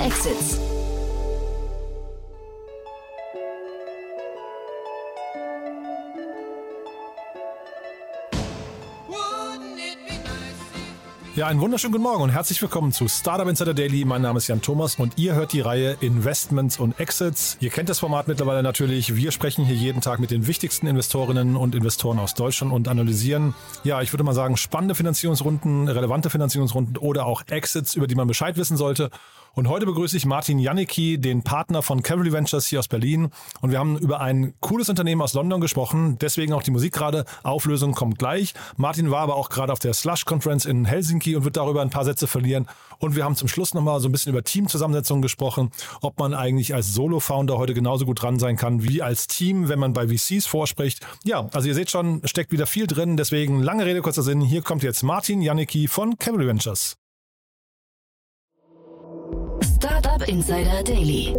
Exits. Ja, einen wunderschönen guten Morgen und herzlich willkommen zu Startup Insider Daily. Mein Name ist Jan Thomas und ihr hört die Reihe Investments und Exits. Ihr kennt das Format mittlerweile natürlich. Wir sprechen hier jeden Tag mit den wichtigsten Investorinnen und Investoren aus Deutschland und analysieren, ja, ich würde mal sagen, spannende Finanzierungsrunden, relevante Finanzierungsrunden oder auch Exits, über die man Bescheid wissen sollte. Und heute begrüße ich Martin Janicki, den Partner von Cavalry Ventures hier aus Berlin. Und wir haben über ein cooles Unternehmen aus London gesprochen. Deswegen auch die Musik gerade. Auflösung kommt gleich. Martin war aber auch gerade auf der Slush Conference in Helsinki und wird darüber ein paar Sätze verlieren. Und wir haben zum Schluss nochmal so ein bisschen über Teamzusammensetzung gesprochen, ob man eigentlich als Solo-Founder heute genauso gut dran sein kann wie als Team, wenn man bei VCs vorspricht. Ja, also ihr seht schon, steckt wieder viel drin. Deswegen lange Rede, kurzer Sinn. Hier kommt jetzt Martin Janicki von Cavalry Ventures. Insider Daily.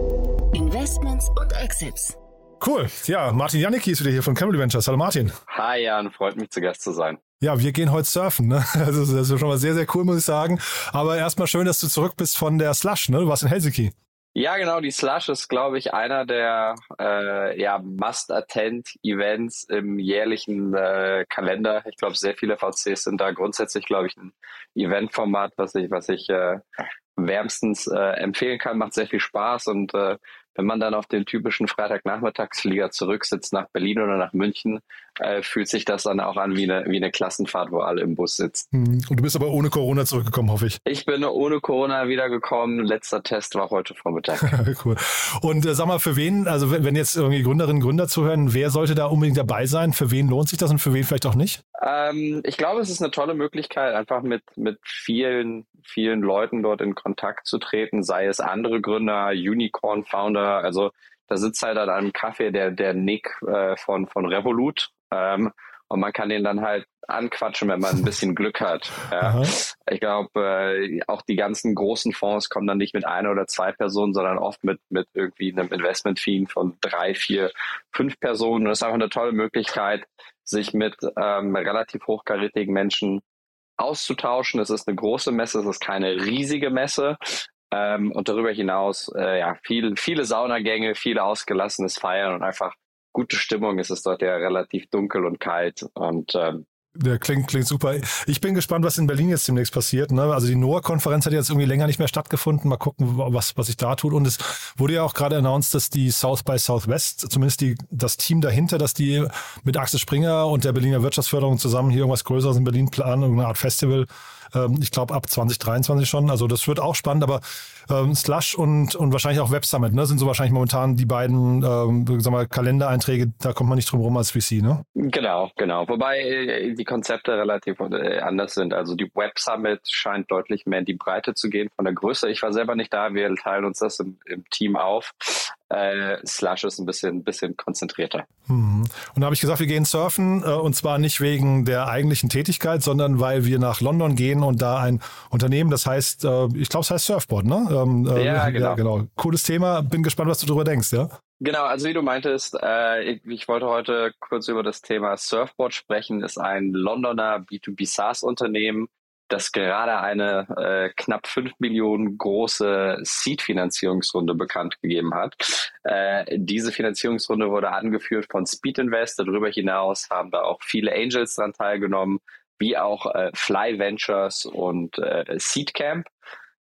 Investments und Exits. Cool. Ja, Martin Janicki ist wieder hier von Cavalry Ventures. Hallo Martin. Hi Jan, freut mich zu Gast zu sein. Ja, wir gehen heute surfen. Ne? Also das ist schon mal sehr, sehr cool, muss ich sagen. Aber erstmal schön, dass du zurück bist von der Slush. Ne? Du warst in Helsinki. Ja, genau. Die Slush ist, glaube ich, einer der äh, ja, Must-Attend-Events im jährlichen äh, Kalender. Ich glaube, sehr viele VCs sind da grundsätzlich, glaube ich, ein Eventformat, was ich, was ich äh, wärmstens äh, empfehlen kann. Macht sehr viel Spaß und äh, wenn man dann auf den typischen Freitagnachmittagsflieger zurücksitzt nach Berlin oder nach München, äh, fühlt sich das dann auch an wie eine, wie eine Klassenfahrt, wo alle im Bus sitzen. Mhm. Und du bist aber ohne Corona zurückgekommen, hoffe ich. Ich bin ohne Corona wiedergekommen. Letzter Test war heute Vormittag. cool. Und äh, sag mal, für wen, also wenn, wenn jetzt irgendwie Gründerinnen und Gründer zuhören, wer sollte da unbedingt dabei sein? Für wen lohnt sich das und für wen vielleicht auch nicht? Ähm, ich glaube, es ist eine tolle Möglichkeit, einfach mit, mit vielen, vielen Leuten dort in Kontakt zu treten, sei es andere Gründer, Unicorn-Founder, also da sitzt halt an einem Kaffee der, der Nick äh, von, von Revolut ähm, und man kann den dann halt anquatschen, wenn man ein bisschen Glück hat. Ja. Ich glaube, äh, auch die ganzen großen Fonds kommen dann nicht mit einer oder zwei Personen, sondern oft mit, mit irgendwie einem Investment-Fee von drei, vier, fünf Personen. Und das ist einfach eine tolle Möglichkeit, sich mit ähm, relativ hochkarätigen Menschen auszutauschen. Es ist eine große Messe, es ist keine riesige Messe. Ähm, und darüber hinaus, äh, ja, viel, viele Saunagänge, viel ausgelassenes Feiern und einfach gute Stimmung. Es ist dort ja relativ dunkel und kalt und ähm, der klingt, klingt super. Ich bin gespannt, was in Berlin jetzt demnächst passiert. Ne? Also die NOAA-Konferenz hat jetzt irgendwie länger nicht mehr stattgefunden. Mal gucken, was, was sich da tut. Und es wurde ja auch gerade announced, dass die South by Southwest, zumindest die, das Team dahinter, dass die mit Axel Springer und der Berliner Wirtschaftsförderung zusammen hier irgendwas Größeres in Berlin planen, irgendeine Art Festival ähm, ich glaube ab 2023 schon. Also das wird auch spannend, aber ähm, Slush und, und wahrscheinlich auch Web Summit ne, sind so wahrscheinlich momentan die beiden ähm, sag mal, Kalendereinträge, da kommt man nicht drum rum als VC, ne? Genau, genau. Wobei äh, die Konzepte relativ äh, anders sind. Also die Web Summit scheint deutlich mehr in die Breite zu gehen von der Größe. Ich war selber nicht da, wir teilen uns das im, im Team auf. Äh, Slush ist ein bisschen, bisschen konzentrierter. Mhm. Und da habe ich gesagt, wir gehen surfen äh, und zwar nicht wegen der eigentlichen Tätigkeit, sondern weil wir nach London gehen und da ein Unternehmen, das heißt, äh, ich glaube, es heißt Surfboard, ne? Ähm, äh, ja, genau. ja, genau. Cooles Thema. Bin gespannt, was du darüber denkst, ja? Genau, also wie du meintest, äh, ich, ich, wollte heute kurz über das Thema Surfboard sprechen. Ist ein Londoner B2B SaaS-Unternehmen, das gerade eine äh, knapp fünf Millionen große Seed-Finanzierungsrunde bekannt gegeben hat. Äh, diese Finanzierungsrunde wurde angeführt von Speed Invest. Darüber hinaus haben da auch viele Angels daran teilgenommen, wie auch äh, Fly Ventures und äh, Seedcamp.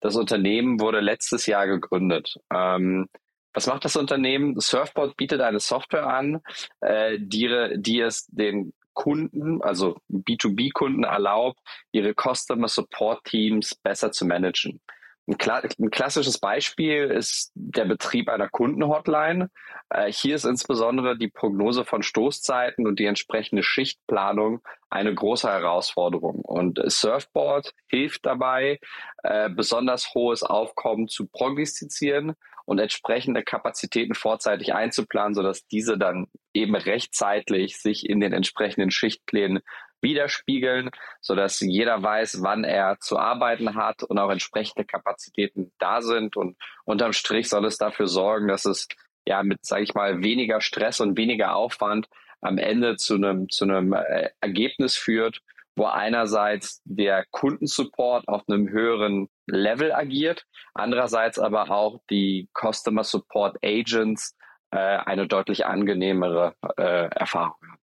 Das Unternehmen wurde letztes Jahr gegründet. Ähm, was macht das Unternehmen? Surfboard bietet eine Software an, äh, die, die es den Kunden, also B2B-Kunden erlaubt, ihre Customer Support Teams besser zu managen. Ein, kla ein, klassisches Beispiel ist der Betrieb einer Kundenhotline. Äh, hier ist insbesondere die Prognose von Stoßzeiten und die entsprechende Schichtplanung eine große Herausforderung. Und Surfboard hilft dabei, äh, besonders hohes Aufkommen zu prognostizieren und entsprechende Kapazitäten vorzeitig einzuplanen, sodass diese dann eben rechtzeitig sich in den entsprechenden Schichtplänen widerspiegeln, sodass jeder weiß, wann er zu arbeiten hat und auch entsprechende Kapazitäten da sind. Und unterm Strich soll es dafür sorgen, dass es ja mit, sage ich mal, weniger Stress und weniger Aufwand am Ende zu einem, zu einem äh, Ergebnis führt, wo einerseits der Kundensupport auf einem höheren Level agiert, andererseits aber auch die Customer Support Agents äh, eine deutlich angenehmere äh, Erfahrung haben.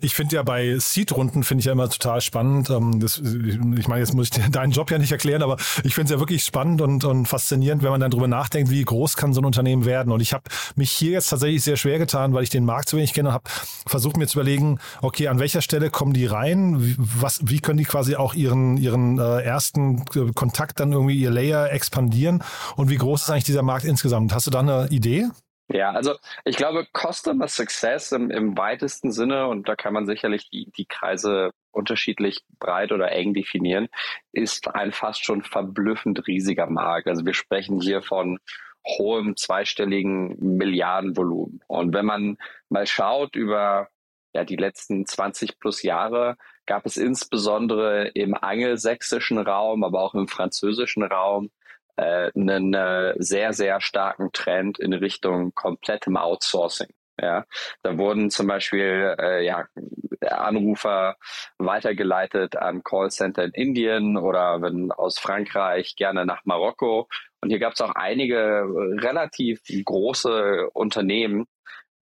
Ich finde ja bei Seed-Runden finde ich ja immer total spannend. Ähm, das, ich meine, jetzt muss ich deinen Job ja nicht erklären, aber ich finde es ja wirklich spannend und, und faszinierend, wenn man dann drüber nachdenkt, wie groß kann so ein Unternehmen werden. Und ich habe mich hier jetzt tatsächlich sehr schwer getan, weil ich den Markt zu wenig kenne und habe versucht mir zu überlegen, okay, an welcher Stelle kommen die rein? Wie, was, wie können die quasi auch ihren, ihren äh, ersten Kontakt dann irgendwie ihr Layer expandieren? Und wie groß ist eigentlich dieser Markt insgesamt? Hast du da eine Idee? Ja, also ich glaube, Customer Success im, im weitesten Sinne, und da kann man sicherlich die, die Kreise unterschiedlich breit oder eng definieren, ist ein fast schon verblüffend riesiger Markt. Also wir sprechen hier von hohem zweistelligen Milliardenvolumen. Und wenn man mal schaut über ja, die letzten 20 plus Jahre, gab es insbesondere im angelsächsischen Raum, aber auch im französischen Raum äh, einen äh, sehr, sehr starken Trend in Richtung komplettem Outsourcing. Ja, da wurden zum Beispiel äh, ja, Anrufer weitergeleitet an Callcenter in Indien oder wenn aus Frankreich gerne nach Marokko. Und hier gab es auch einige relativ große Unternehmen,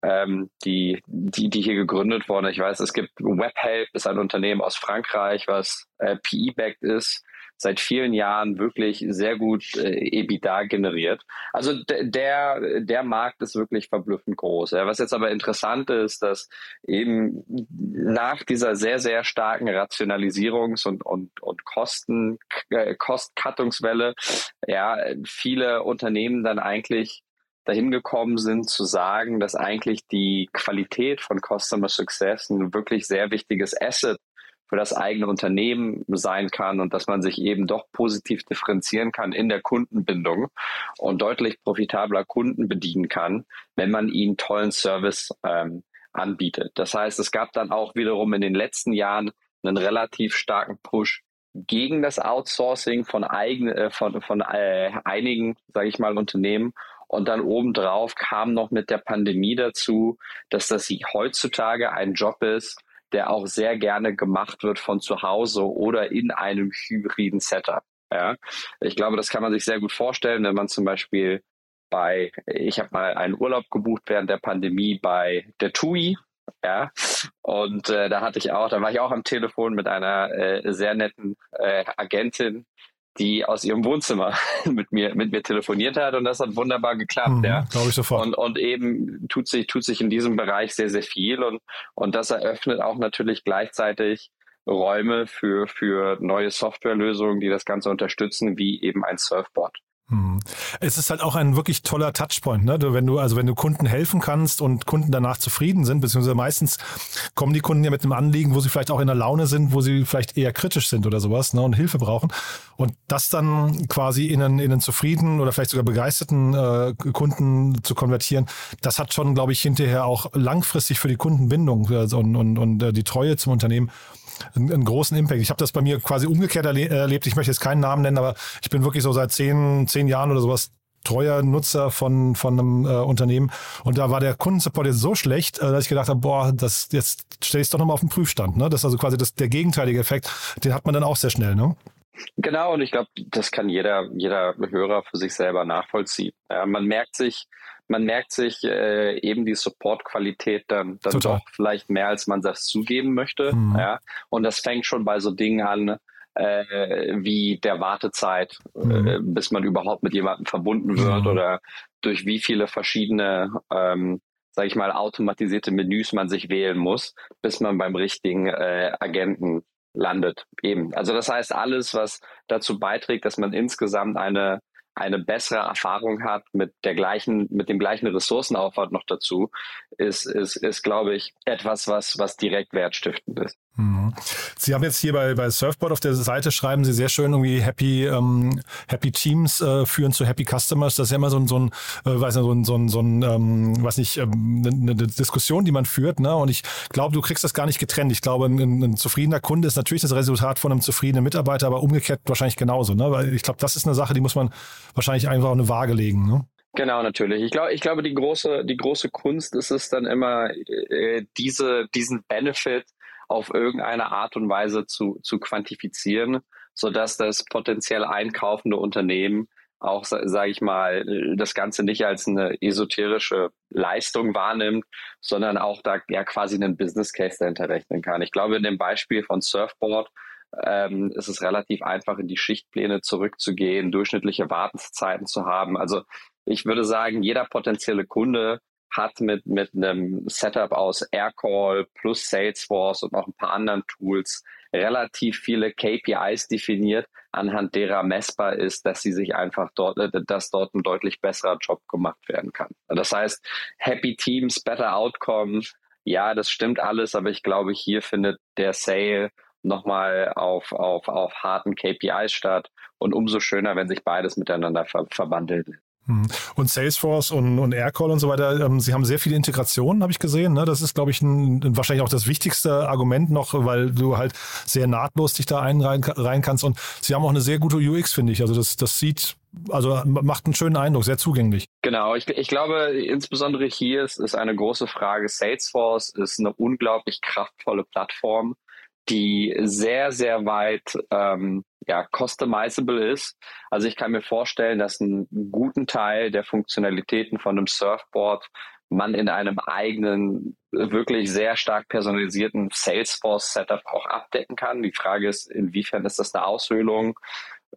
ähm, die, die, die hier gegründet wurden. Ich weiß, es gibt WebHelp, ist ein Unternehmen aus Frankreich, was äh, PE-backed ist seit vielen Jahren wirklich sehr gut äh, EBITDA generiert. Also der, der Markt ist wirklich verblüffend groß. Ja. Was jetzt aber interessant ist, dass eben nach dieser sehr, sehr starken Rationalisierungs- und, und, und Kosten, äh, Kostkattungswelle, ja, viele Unternehmen dann eigentlich dahin gekommen sind zu sagen, dass eigentlich die Qualität von Customer Success ein wirklich sehr wichtiges Asset für das eigene Unternehmen sein kann und dass man sich eben doch positiv differenzieren kann in der Kundenbindung und deutlich profitabler Kunden bedienen kann, wenn man ihnen tollen Service ähm, anbietet. Das heißt, es gab dann auch wiederum in den letzten Jahren einen relativ starken Push gegen das Outsourcing von, eigen, äh, von, von äh, einigen, sage ich mal, Unternehmen. Und dann obendrauf kam noch mit der Pandemie dazu, dass das heutzutage ein Job ist, der auch sehr gerne gemacht wird von zu Hause oder in einem hybriden Setup. Ja, ich glaube, das kann man sich sehr gut vorstellen, wenn man zum Beispiel bei, ich habe mal einen Urlaub gebucht während der Pandemie bei der TUI, ja, und äh, da hatte ich auch, da war ich auch am Telefon mit einer äh, sehr netten äh, Agentin, die aus ihrem Wohnzimmer mit mir, mit mir telefoniert hat und das hat wunderbar geklappt, mhm, ja. Glaube ich sofort. Und, und eben tut sich, tut sich in diesem Bereich sehr, sehr viel und, und das eröffnet auch natürlich gleichzeitig Räume für, für neue Softwarelösungen, die das Ganze unterstützen, wie eben ein Surfboard. Hm. Es ist halt auch ein wirklich toller Touchpoint, ne? Wenn du, also wenn du Kunden helfen kannst und Kunden danach zufrieden sind, beziehungsweise meistens kommen die Kunden ja mit einem Anliegen, wo sie vielleicht auch in der Laune sind, wo sie vielleicht eher kritisch sind oder sowas, ne? Und Hilfe brauchen. Und das dann quasi in einen, in einen zufriedenen oder vielleicht sogar begeisterten äh, Kunden zu konvertieren, das hat schon, glaube ich, hinterher auch langfristig für die Kundenbindung äh, und, und, und äh, die Treue zum Unternehmen einen, einen großen Impact. Ich habe das bei mir quasi umgekehrt erle erlebt. Ich möchte jetzt keinen Namen nennen, aber ich bin wirklich so seit zehn, zehn Jahren oder sowas treuer Nutzer von, von einem äh, Unternehmen. Und da war der Kundensupport jetzt so schlecht, äh, dass ich gedacht habe, boah, das jetzt stelle ich es doch nochmal auf den Prüfstand. Ne? Das ist also quasi das, der gegenteilige Effekt. Den hat man dann auch sehr schnell. Ne? Genau, und ich glaube, das kann jeder, jeder Hörer für sich selber nachvollziehen. Ja, man merkt sich, man merkt sich äh, eben die Support-Qualität dann, dann doch vielleicht mehr, als man das zugeben möchte. Mhm. Ja? Und das fängt schon bei so Dingen an, äh, wie der Wartezeit, mhm. äh, bis man überhaupt mit jemandem verbunden wird mhm. oder durch wie viele verschiedene, ähm, sage ich mal, automatisierte Menüs man sich wählen muss, bis man beim richtigen äh, Agenten landet. Eben. Also das heißt, alles, was dazu beiträgt, dass man insgesamt eine eine bessere Erfahrung hat mit der gleichen, mit dem gleichen Ressourcenaufwand noch dazu, ist, ist, ist, glaube ich, etwas, was, was direkt wertstiftend ist. Sie haben jetzt hier bei, bei Surfboard auf der Seite schreiben Sie sehr schön irgendwie Happy, ähm, Happy Teams äh, führen zu Happy Customers. Das ist ja immer so ein, so ein, äh, weiß nicht, so ein, so ein, so ein ähm, weiß nicht, ähm, eine, eine Diskussion, die man führt. Ne? Und ich glaube, du kriegst das gar nicht getrennt. Ich glaube, ein, ein zufriedener Kunde ist natürlich das Resultat von einem zufriedenen Mitarbeiter, aber umgekehrt wahrscheinlich genauso. Ne? Weil ich glaube, das ist eine Sache, die muss man wahrscheinlich einfach auf eine Waage legen. Ne? Genau, natürlich. Ich glaube, ich glaube, die große, die große Kunst ist es dann immer, äh, diese, diesen Benefit auf irgendeine Art und Weise zu, zu quantifizieren, sodass das potenziell einkaufende Unternehmen auch, sage ich mal, das Ganze nicht als eine esoterische Leistung wahrnimmt, sondern auch da ja quasi einen Business Case dahinter rechnen kann. Ich glaube, in dem Beispiel von Surfboard ähm, ist es relativ einfach, in die Schichtpläne zurückzugehen, durchschnittliche Wartungszeiten zu haben. Also ich würde sagen, jeder potenzielle Kunde hat mit, mit einem Setup aus Aircall plus Salesforce und noch ein paar anderen Tools relativ viele KPIs definiert, anhand derer messbar ist, dass sie sich einfach dort, äh, dass dort ein deutlich besserer Job gemacht werden kann. Das heißt, Happy Teams, Better Outcome, ja, das stimmt alles, aber ich glaube, hier findet der Sale nochmal auf, auf, auf harten KPIs statt und umso schöner, wenn sich beides miteinander ver verbandelt. Mhm. Und Salesforce und, und Aircall und so weiter, ähm, sie haben sehr viele Integrationen, habe ich gesehen. Ne? Das ist, glaube ich, ein, wahrscheinlich auch das wichtigste Argument noch, weil du halt sehr nahtlos dich da einreihen rein kannst. Und sie haben auch eine sehr gute UX, finde ich. Also das, das sieht, also macht einen schönen Eindruck, sehr zugänglich. Genau, ich, ich glaube, insbesondere hier ist, ist eine große Frage. Salesforce ist eine unglaublich kraftvolle Plattform die sehr, sehr weit ähm, ja, customizable ist. Also ich kann mir vorstellen, dass einen guten Teil der Funktionalitäten von einem Surfboard man in einem eigenen, wirklich sehr stark personalisierten Salesforce-Setup auch abdecken kann. Die Frage ist, inwiefern ist das eine Aushöhlung?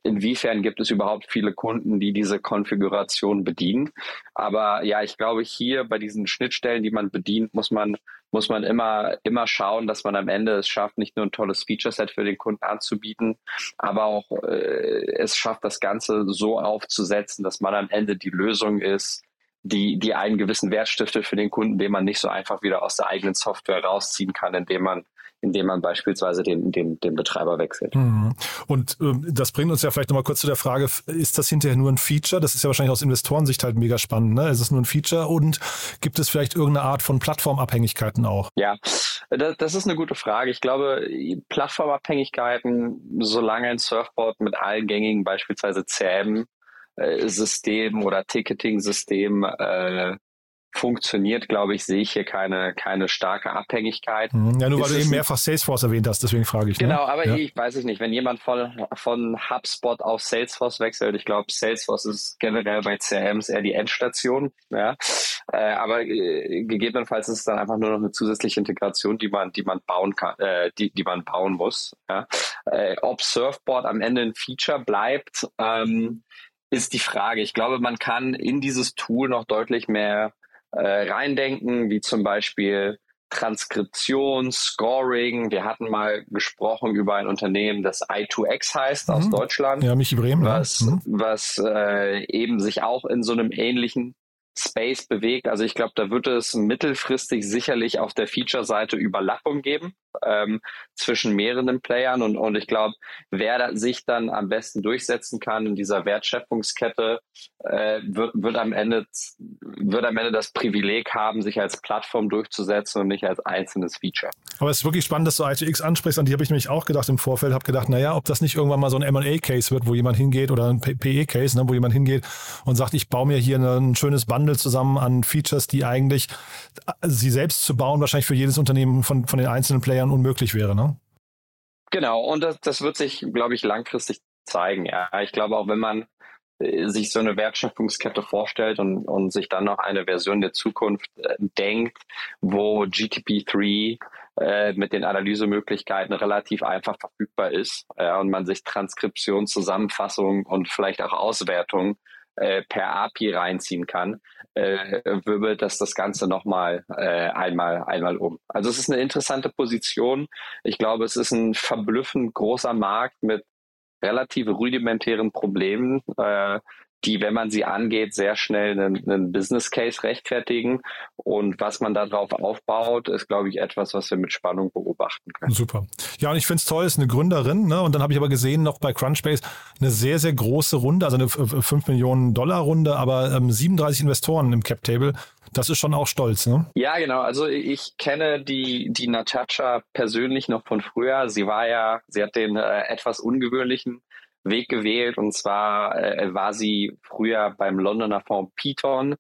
Inwiefern gibt es überhaupt viele Kunden, die diese Konfiguration bedienen? Aber ja, ich glaube, hier bei diesen Schnittstellen, die man bedient, muss man, muss man immer, immer schauen, dass man am Ende es schafft, nicht nur ein tolles Feature-Set für den Kunden anzubieten, aber auch äh, es schafft, das Ganze so aufzusetzen, dass man am Ende die Lösung ist, die, die einen gewissen Wert stiftet für den Kunden, den man nicht so einfach wieder aus der eigenen Software rausziehen kann, indem man indem man beispielsweise den, den, den Betreiber wechselt. Mhm. Und äh, das bringt uns ja vielleicht nochmal kurz zu der Frage, ist das hinterher nur ein Feature? Das ist ja wahrscheinlich aus Investorensicht halt mega spannend. Ne? Ist es nur ein Feature und gibt es vielleicht irgendeine Art von Plattformabhängigkeiten auch? Ja, das, das ist eine gute Frage. Ich glaube, Plattformabhängigkeiten, solange ein Surfboard mit allen gängigen beispielsweise CRM äh, System oder Ticketing-System äh, funktioniert, glaube ich, sehe ich hier keine, keine starke Abhängigkeit. Mhm. Ja, nur weil du eben mehrfach Salesforce erwähnt hast, deswegen frage ich. Ne? Genau, ne? aber ja. ich weiß es nicht. Wenn jemand von, von HubSpot auf Salesforce wechselt, ich glaube, Salesforce ist generell bei CRMs eher die Endstation. Ja, äh, aber äh, gegebenenfalls ist es dann einfach nur noch eine zusätzliche Integration, die man, die man bauen kann, äh, die, die man bauen muss. Ja? Äh, ob Surfboard am Ende ein Feature bleibt, ähm, ist die Frage. Ich glaube, man kann in dieses Tool noch deutlich mehr äh, reindenken, wie zum Beispiel Transkription, Scoring. Wir hatten mal gesprochen über ein Unternehmen, das i2X heißt mhm. aus Deutschland. Ja, Michi Bremen. Was, mhm. was äh, eben sich auch in so einem ähnlichen Space bewegt. Also ich glaube, da wird es mittelfristig sicherlich auf der Feature-Seite Überlappung geben ähm, zwischen mehreren Playern und, und ich glaube, wer da sich dann am besten durchsetzen kann in dieser Wertschöpfungskette, äh, wird, wird am Ende wird am Ende das Privileg haben, sich als Plattform durchzusetzen und nicht als einzelnes Feature. Aber es ist wirklich spannend, dass du ITX ansprichst, an die habe ich nämlich auch gedacht im Vorfeld, habe gedacht, naja, ob das nicht irgendwann mal so ein M&A-Case wird, wo jemand hingeht oder ein PE-Case, ne, wo jemand hingeht und sagt, ich baue mir hier ein schönes Bundle zusammen an Features, die eigentlich äh, sie selbst zu bauen, wahrscheinlich für jedes Unternehmen von, von den einzelnen Playern unmöglich wäre, ne? Genau, und das, das wird sich, glaube ich, langfristig zeigen. Ja, ich glaube auch, wenn man äh, sich so eine Wertschöpfungskette vorstellt und, und sich dann noch eine Version der Zukunft äh, denkt, wo GTP3 äh, mit den Analysemöglichkeiten relativ einfach verfügbar ist äh, und man sich Transkription, Zusammenfassung und vielleicht auch Auswertung äh, per API reinziehen kann, äh, wirbelt das das Ganze nochmal äh, einmal, einmal um. Also es ist eine interessante Position. Ich glaube, es ist ein verblüffend großer Markt mit relativ rudimentären Problemen, äh, die, wenn man sie angeht, sehr schnell einen, einen Business Case rechtfertigen. Und was man darauf aufbaut, ist, glaube ich, etwas, was wir mit Spannung beobachten können. Super. Ja, und ich finde es toll, ist eine Gründerin. Ne? Und dann habe ich aber gesehen, noch bei Crunchbase eine sehr, sehr große Runde, also eine 5 Millionen Dollar Runde, aber ähm, 37 Investoren im Cap Table. Das ist schon auch stolz, ne? Ja, genau. Also ich kenne die, die Natascha persönlich noch von früher. Sie war ja, sie hat den äh, etwas ungewöhnlichen Weg gewählt. Und zwar äh, war sie früher beim Londoner Fonds Piton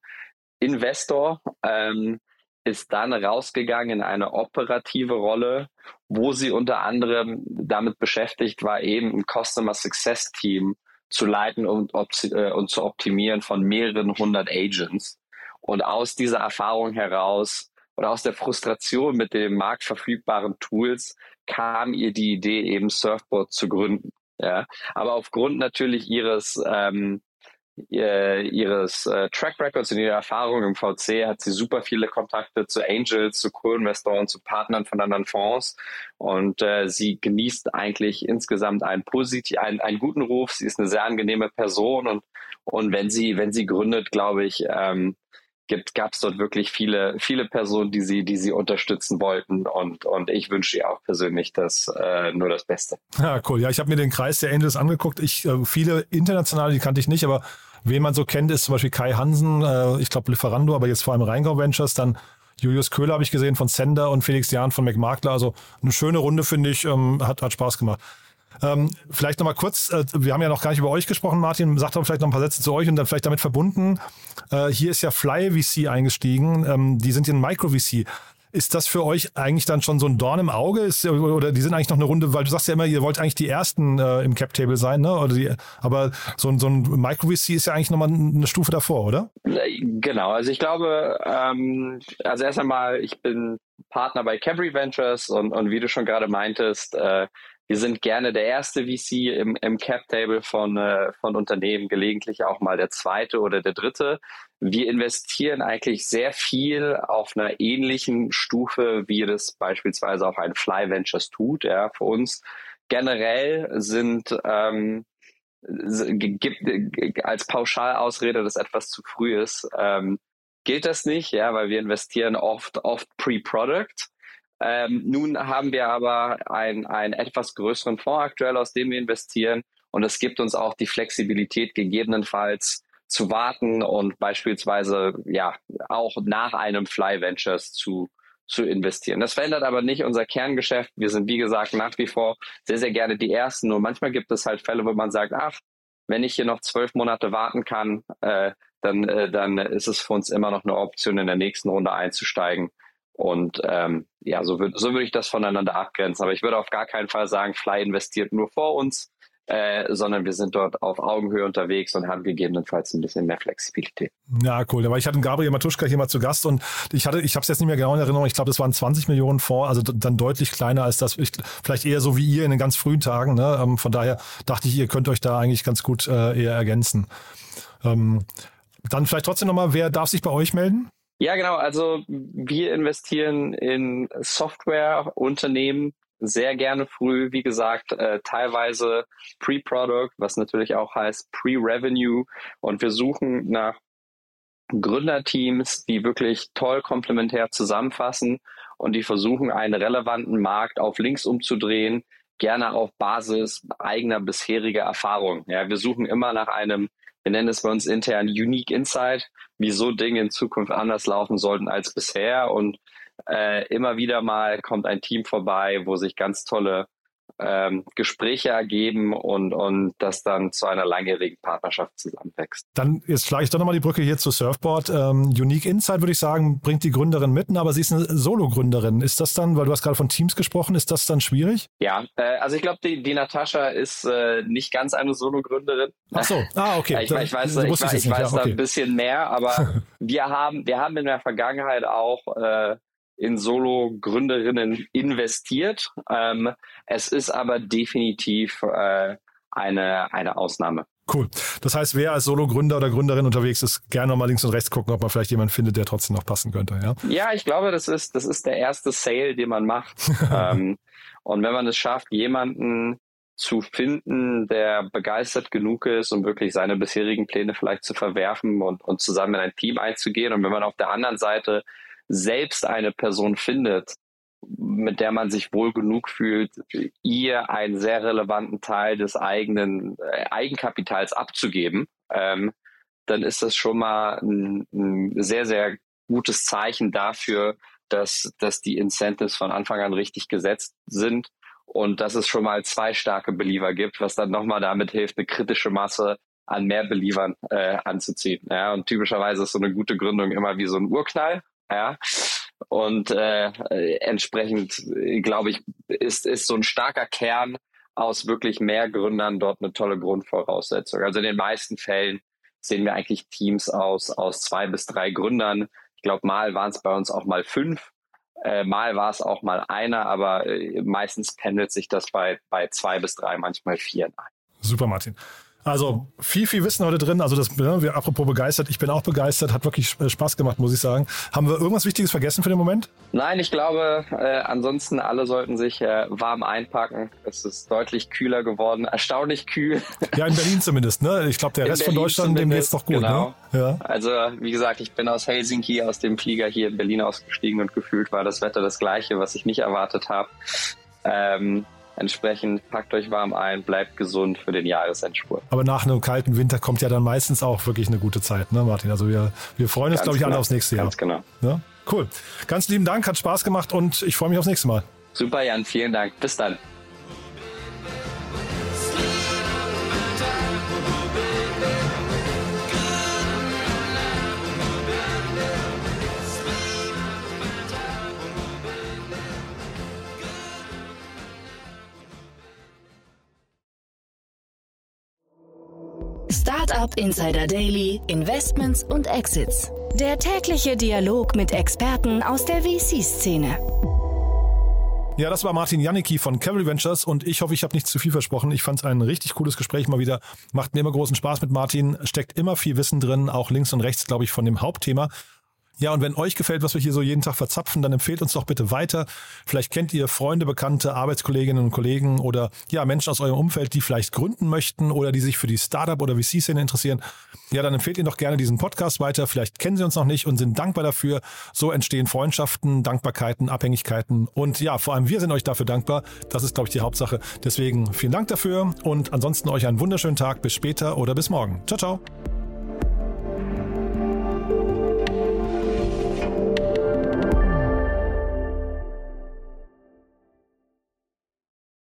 Investor. Ähm, ist dann rausgegangen in eine operative Rolle, wo sie unter anderem damit beschäftigt war, eben ein Customer Success Team zu leiten und, äh, und zu optimieren von mehreren hundert Agents. Und aus dieser Erfahrung heraus oder aus der Frustration mit den marktverfügbaren Tools kam ihr die Idee, eben Surfboard zu gründen. Ja, aber aufgrund natürlich ihres ähm, ihres äh, Track Records und ihrer Erfahrung im VC hat sie super viele Kontakte zu Angels, zu Co-Investoren, zu Partnern von anderen Fonds. Und äh, sie genießt eigentlich insgesamt einen positiv, einen, einen guten Ruf. Sie ist eine sehr angenehme Person. Und und wenn sie wenn sie gründet, glaube ich, ähm, gab es dort wirklich viele, viele Personen, die sie, die sie unterstützen wollten. Und, und ich wünsche ihr auch persönlich das äh, nur das Beste. Ja, cool. Ja, ich habe mir den Kreis der Angels angeguckt. Ich, äh, viele internationale, die kannte ich nicht, aber wen man so kennt, ist zum Beispiel Kai Hansen, äh, ich glaube Lieferando, aber jetzt vor allem Rheingau Ventures, dann Julius Köhler habe ich gesehen von Sender und Felix Jahn von McMakler. Also eine schöne Runde, finde ich, ähm, hat, hat Spaß gemacht. Ähm, vielleicht nochmal kurz, äh, wir haben ja noch gar nicht über euch gesprochen, Martin, sagt doch vielleicht noch ein paar Sätze zu euch und dann vielleicht damit verbunden. Äh, hier ist ja Fly VC eingestiegen, ähm, die sind in Micro VC. Ist das für euch eigentlich dann schon so ein Dorn im Auge? Ist, oder die sind eigentlich noch eine Runde, weil du sagst ja immer, ihr wollt eigentlich die Ersten äh, im Cap-Table sein, ne? Oder die, aber so, ein so ein Micro-VC ist ja eigentlich nochmal eine Stufe davor, oder? Genau, also ich glaube, ähm, also erst einmal, ich bin Partner bei Cabri Ventures und, und wie du schon gerade meintest, äh, wir sind gerne der erste VC im, im Cap-Table von, äh, von Unternehmen, gelegentlich auch mal der zweite oder der dritte. Wir investieren eigentlich sehr viel auf einer ähnlichen Stufe, wie das beispielsweise auch ein Fly Ventures tut. Ja, für uns generell sind ähm, gibt als Pauschalausrede, dass etwas zu früh ist, ähm, gilt das nicht, ja, weil wir investieren oft oft pre-Product ähm, nun haben wir aber ein, einen etwas größeren Fonds aktuell, aus dem wir investieren. Und es gibt uns auch die Flexibilität, gegebenenfalls zu warten und beispielsweise ja auch nach einem Fly Ventures zu, zu investieren. Das verändert aber nicht unser Kerngeschäft. Wir sind, wie gesagt, nach wie vor sehr, sehr gerne die Ersten. Nur manchmal gibt es halt Fälle, wo man sagt, ach, wenn ich hier noch zwölf Monate warten kann, äh, dann, äh, dann ist es für uns immer noch eine Option, in der nächsten Runde einzusteigen. Und ähm, ja, so, würd, so würde ich das voneinander abgrenzen. Aber ich würde auf gar keinen Fall sagen, Fly investiert nur vor uns, äh, sondern wir sind dort auf Augenhöhe unterwegs und haben gegebenenfalls ein bisschen mehr Flexibilität. Ja, cool. Aber ich hatte Gabriel Matuschka hier mal zu Gast und ich hatte, ich habe es jetzt nicht mehr genau in Erinnerung, ich glaube, das waren 20 Millionen Fonds, also dann deutlich kleiner als das, ich, vielleicht eher so wie ihr in den ganz frühen Tagen. Ne? Ähm, von daher dachte ich, ihr könnt euch da eigentlich ganz gut äh, eher ergänzen. Ähm, dann vielleicht trotzdem nochmal, wer darf sich bei euch melden? Ja, genau. Also wir investieren in Softwareunternehmen sehr gerne früh, wie gesagt, äh, teilweise Pre-Product, was natürlich auch heißt Pre-Revenue. Und wir suchen nach Gründerteams, die wirklich toll komplementär zusammenfassen und die versuchen, einen relevanten Markt auf links umzudrehen, gerne auf Basis eigener bisheriger Erfahrung. Ja, wir suchen immer nach einem wir nennen es bei uns intern Unique Insight, wieso Dinge in Zukunft anders laufen sollten als bisher. Und äh, immer wieder mal kommt ein Team vorbei, wo sich ganz tolle ähm, Gespräche ergeben und, und das dann zu einer langjährigen Partnerschaft zusammenwächst. Dann jetzt schlage ich doch nochmal die Brücke hier zu Surfboard. Ähm, Unique Insight, würde ich sagen, bringt die Gründerin mit, aber sie ist eine Solo-Gründerin. Ist das dann, weil du hast gerade von Teams gesprochen, ist das dann schwierig? Ja, äh, also ich glaube, die, die Natascha ist äh, nicht ganz eine Solo-Gründerin. Ach so, ah, okay. ich, ich, ich weiß, ich, ich, ich weiß ja, okay. da ein bisschen mehr, aber wir haben, wir haben in der Vergangenheit auch äh, in Solo-Gründerinnen investiert. Ähm, es ist aber definitiv äh, eine, eine Ausnahme. Cool. Das heißt, wer als Solo-Gründer oder Gründerin unterwegs ist, gerne mal links und rechts gucken, ob man vielleicht jemanden findet, der trotzdem noch passen könnte. Ja, ja ich glaube, das ist, das ist der erste Sale, den man macht. ähm, und wenn man es schafft, jemanden zu finden, der begeistert genug ist, um wirklich seine bisherigen Pläne vielleicht zu verwerfen und, und zusammen in ein Team einzugehen. Und wenn man auf der anderen Seite selbst eine Person findet, mit der man sich wohl genug fühlt, ihr einen sehr relevanten Teil des eigenen äh, Eigenkapitals abzugeben, ähm, dann ist das schon mal ein, ein, sehr, sehr gutes Zeichen dafür, dass, dass die Incentives von Anfang an richtig gesetzt sind und dass es schon mal zwei starke Believer gibt, was dann nochmal damit hilft, eine kritische Masse an mehr Believern äh, anzuziehen. Ja, und typischerweise ist so eine gute Gründung immer wie so ein Urknall. Ja. Und äh, entsprechend, glaube ich, ist, ist so ein starker Kern aus wirklich mehr Gründern dort eine tolle Grundvoraussetzung. Also in den meisten Fällen sehen wir eigentlich Teams aus, aus zwei bis drei Gründern. Ich glaube, mal waren es bei uns auch mal fünf, äh, mal war es auch mal einer, aber äh, meistens pendelt sich das bei, bei zwei bis drei, manchmal vier. Super, Martin. Also viel, viel Wissen heute drin. Also das, ja, wir, apropos begeistert, ich bin auch begeistert, hat wirklich äh, Spaß gemacht, muss ich sagen. Haben wir irgendwas Wichtiges vergessen für den Moment? Nein, ich glaube, äh, ansonsten alle sollten sich äh, warm einpacken. Es ist deutlich kühler geworden, erstaunlich kühl. Ja, in Berlin zumindest, ne? Ich glaube, der Rest von Deutschland, dem geht's doch gut, ne? genau. ne? Ja. Also, wie gesagt, ich bin aus Helsinki aus dem Flieger hier in Berlin ausgestiegen und gefühlt war das Wetter das gleiche, was ich nicht erwartet habe. Ähm, Entsprechend packt euch warm ein, bleibt gesund für den Jahresendspurt. Aber nach einem kalten Winter kommt ja dann meistens auch wirklich eine gute Zeit, ne, Martin? Also wir, wir freuen uns, glaube ich, genau. alle aufs nächste Jahr. Ganz genau. Ja? Cool. Ganz lieben Dank, hat Spaß gemacht und ich freue mich aufs nächste Mal. Super, Jan, vielen Dank. Bis dann. Startup Insider Daily, Investments und Exits. Der tägliche Dialog mit Experten aus der VC-Szene. Ja, das war Martin Janicki von Cavalry Ventures und ich hoffe, ich habe nicht zu viel versprochen. Ich fand es ein richtig cooles Gespräch mal wieder. Macht mir immer großen Spaß mit Martin, steckt immer viel Wissen drin, auch links und rechts, glaube ich, von dem Hauptthema. Ja, und wenn euch gefällt, was wir hier so jeden Tag verzapfen, dann empfehlt uns doch bitte weiter. Vielleicht kennt ihr Freunde, Bekannte, Arbeitskolleginnen und Kollegen oder ja, Menschen aus eurem Umfeld, die vielleicht gründen möchten oder die sich für die Startup- oder VC-Szene interessieren. Ja, dann empfehlt ihr doch gerne diesen Podcast weiter. Vielleicht kennen sie uns noch nicht und sind dankbar dafür. So entstehen Freundschaften, Dankbarkeiten, Abhängigkeiten. Und ja, vor allem wir sind euch dafür dankbar. Das ist, glaube ich, die Hauptsache. Deswegen vielen Dank dafür und ansonsten euch einen wunderschönen Tag. Bis später oder bis morgen. Ciao, ciao.